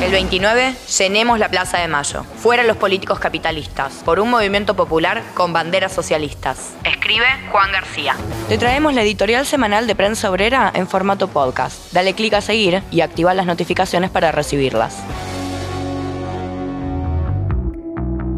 El 29, llenemos la Plaza de Mayo. Fuera los políticos capitalistas. Por un movimiento popular con banderas socialistas. Escribe Juan García. Te traemos la editorial semanal de Prensa Obrera en formato podcast. Dale clic a seguir y activa las notificaciones para recibirlas.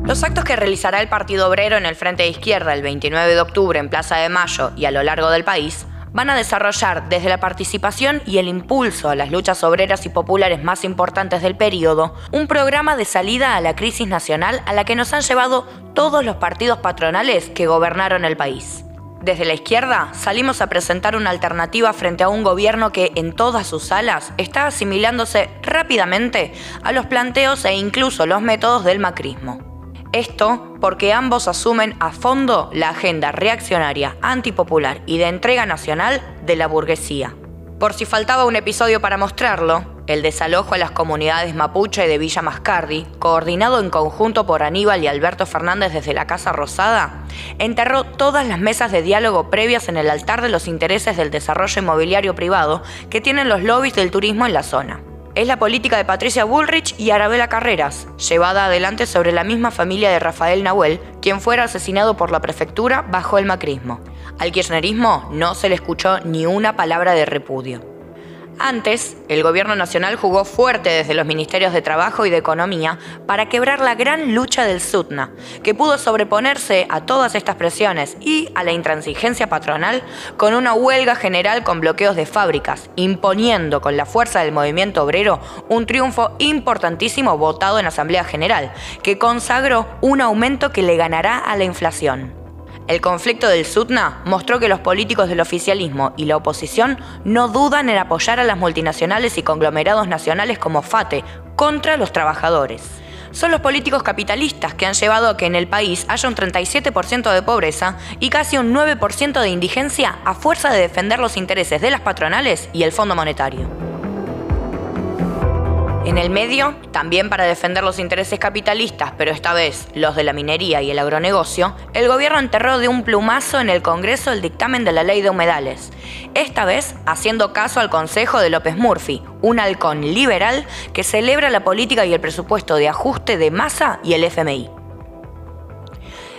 Los actos que realizará el Partido Obrero en el Frente de Izquierda el 29 de octubre en Plaza de Mayo y a lo largo del país van a desarrollar desde la participación y el impulso a las luchas obreras y populares más importantes del periodo, un programa de salida a la crisis nacional a la que nos han llevado todos los partidos patronales que gobernaron el país. Desde la izquierda salimos a presentar una alternativa frente a un gobierno que en todas sus salas está asimilándose rápidamente a los planteos e incluso los métodos del macrismo. Esto porque ambos asumen a fondo la agenda reaccionaria, antipopular y de entrega nacional de la burguesía. Por si faltaba un episodio para mostrarlo, el desalojo a las comunidades mapuche de Villa Mascardi, coordinado en conjunto por Aníbal y Alberto Fernández desde la Casa Rosada, enterró todas las mesas de diálogo previas en el altar de los intereses del desarrollo inmobiliario privado que tienen los lobbies del turismo en la zona es la política de Patricia Bullrich y Arabela Carreras, llevada adelante sobre la misma familia de Rafael Nahuel, quien fuera asesinado por la prefectura bajo el macrismo. Al kirchnerismo no se le escuchó ni una palabra de repudio. Antes, el gobierno nacional jugó fuerte desde los ministerios de Trabajo y de Economía para quebrar la gran lucha del SUTNA, que pudo sobreponerse a todas estas presiones y a la intransigencia patronal con una huelga general con bloqueos de fábricas, imponiendo con la fuerza del movimiento obrero un triunfo importantísimo votado en Asamblea General, que consagró un aumento que le ganará a la inflación. El conflicto del SUTNA mostró que los políticos del oficialismo y la oposición no dudan en apoyar a las multinacionales y conglomerados nacionales como FATE contra los trabajadores. Son los políticos capitalistas que han llevado a que en el país haya un 37% de pobreza y casi un 9% de indigencia a fuerza de defender los intereses de las patronales y el Fondo Monetario. En el medio, también para defender los intereses capitalistas, pero esta vez los de la minería y el agronegocio, el gobierno enterró de un plumazo en el Congreso el dictamen de la ley de humedales, esta vez haciendo caso al consejo de López Murphy, un halcón liberal que celebra la política y el presupuesto de ajuste de masa y el FMI.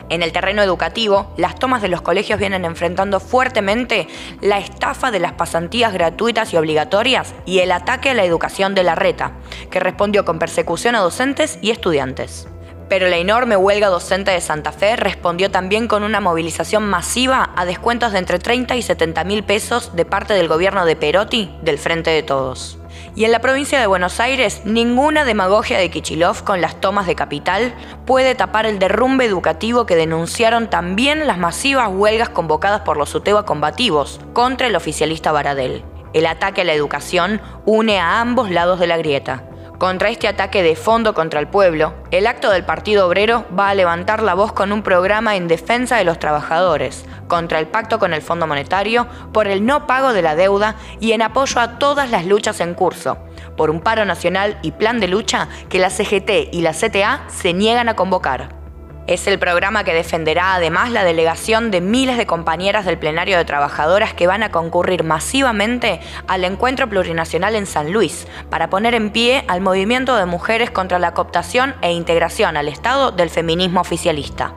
En el terreno educativo, las tomas de los colegios vienen enfrentando fuertemente la estafa de las pasantías gratuitas y obligatorias y el ataque a la educación de la reta, que respondió con persecución a docentes y estudiantes. Pero la enorme huelga docente de Santa Fe respondió también con una movilización masiva a descuentos de entre 30 y 70 mil pesos de parte del gobierno de Perotti del Frente de Todos. Y en la provincia de Buenos Aires, ninguna demagogia de Kichilov con las tomas de capital puede tapar el derrumbe educativo que denunciaron también las masivas huelgas convocadas por los UTEBA combativos contra el oficialista Baradel. El ataque a la educación une a ambos lados de la grieta. Contra este ataque de fondo contra el pueblo, el acto del Partido Obrero va a levantar la voz con un programa en defensa de los trabajadores, contra el pacto con el Fondo Monetario, por el no pago de la deuda y en apoyo a todas las luchas en curso, por un paro nacional y plan de lucha que la CGT y la CTA se niegan a convocar. Es el programa que defenderá además la delegación de miles de compañeras del plenario de trabajadoras que van a concurrir masivamente al encuentro plurinacional en San Luis para poner en pie al movimiento de mujeres contra la cooptación e integración al Estado del feminismo oficialista.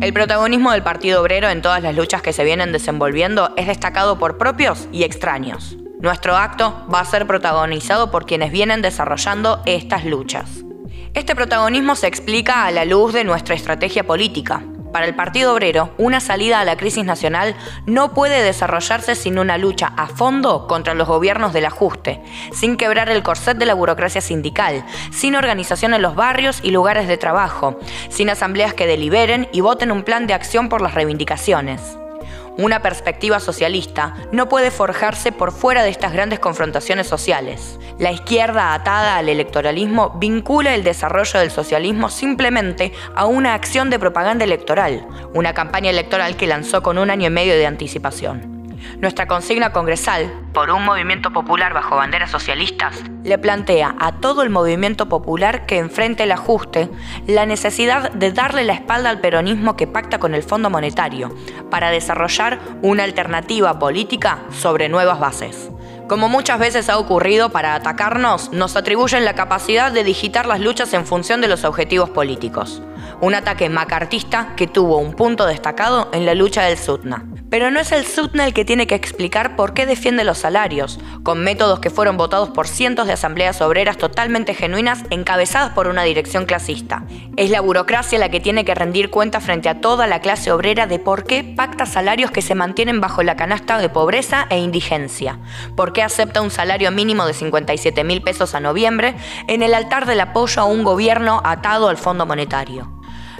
El protagonismo del Partido Obrero en todas las luchas que se vienen desenvolviendo es destacado por propios y extraños. Nuestro acto va a ser protagonizado por quienes vienen desarrollando estas luchas. Este protagonismo se explica a la luz de nuestra estrategia política. Para el Partido Obrero, una salida a la crisis nacional no puede desarrollarse sin una lucha a fondo contra los gobiernos del ajuste, sin quebrar el corset de la burocracia sindical, sin organización en los barrios y lugares de trabajo, sin asambleas que deliberen y voten un plan de acción por las reivindicaciones. Una perspectiva socialista no puede forjarse por fuera de estas grandes confrontaciones sociales. La izquierda atada al electoralismo vincula el desarrollo del socialismo simplemente a una acción de propaganda electoral, una campaña electoral que lanzó con un año y medio de anticipación. Nuestra consigna congresal, por un movimiento popular bajo banderas socialistas, le plantea a todo el movimiento popular que enfrente el ajuste la necesidad de darle la espalda al peronismo que pacta con el Fondo Monetario para desarrollar una alternativa política sobre nuevas bases. Como muchas veces ha ocurrido para atacarnos, nos atribuyen la capacidad de digitar las luchas en función de los objetivos políticos. Un ataque macartista que tuvo un punto destacado en la lucha del Sutna. Pero no es el SUTNA el que tiene que explicar por qué defiende los salarios, con métodos que fueron votados por cientos de asambleas obreras totalmente genuinas encabezadas por una dirección clasista. Es la burocracia la que tiene que rendir cuenta frente a toda la clase obrera de por qué pacta salarios que se mantienen bajo la canasta de pobreza e indigencia, por qué acepta un salario mínimo de 57 mil pesos a noviembre en el altar del apoyo a un gobierno atado al Fondo Monetario.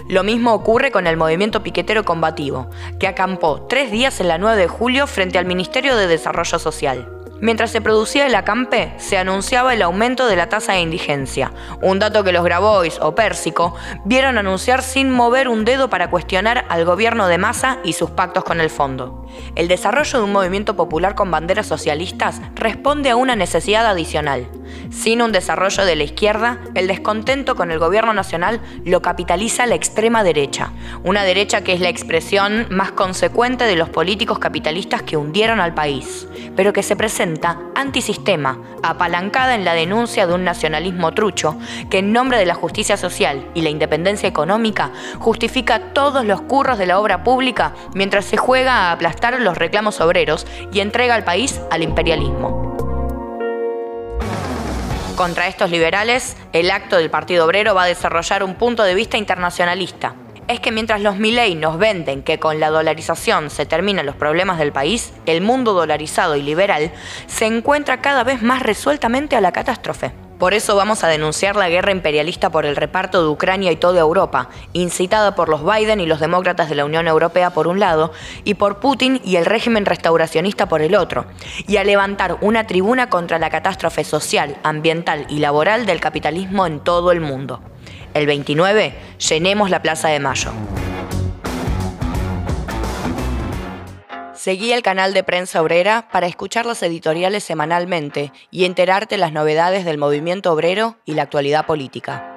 Lo mismo ocurre con el movimiento piquetero combativo, que acampó tres días en la 9 de julio frente al Ministerio de Desarrollo Social. Mientras se producía el acampe, se anunciaba el aumento de la tasa de indigencia, un dato que los Grabois o Pérsico vieron anunciar sin mover un dedo para cuestionar al gobierno de Massa y sus pactos con el fondo. El desarrollo de un movimiento popular con banderas socialistas responde a una necesidad adicional. Sin un desarrollo de la izquierda, el descontento con el gobierno nacional lo capitaliza la extrema derecha, una derecha que es la expresión más consecuente de los políticos capitalistas que hundieron al país, pero que se presenta antisistema, apalancada en la denuncia de un nacionalismo trucho que en nombre de la justicia social y la independencia económica justifica todos los curros de la obra pública mientras se juega a aplastar los reclamos obreros y entrega al país al imperialismo. Contra estos liberales, el acto del Partido Obrero va a desarrollar un punto de vista internacionalista, es que mientras los Milley nos venden que con la dolarización se terminan los problemas del país, el mundo dolarizado y liberal se encuentra cada vez más resueltamente a la catástrofe. Por eso vamos a denunciar la guerra imperialista por el reparto de Ucrania y toda Europa, incitada por los Biden y los demócratas de la Unión Europea por un lado, y por Putin y el régimen restauracionista por el otro, y a levantar una tribuna contra la catástrofe social, ambiental y laboral del capitalismo en todo el mundo. El 29, llenemos la Plaza de Mayo. Seguí el canal de Prensa Obrera para escuchar los editoriales semanalmente y enterarte las novedades del movimiento obrero y la actualidad política.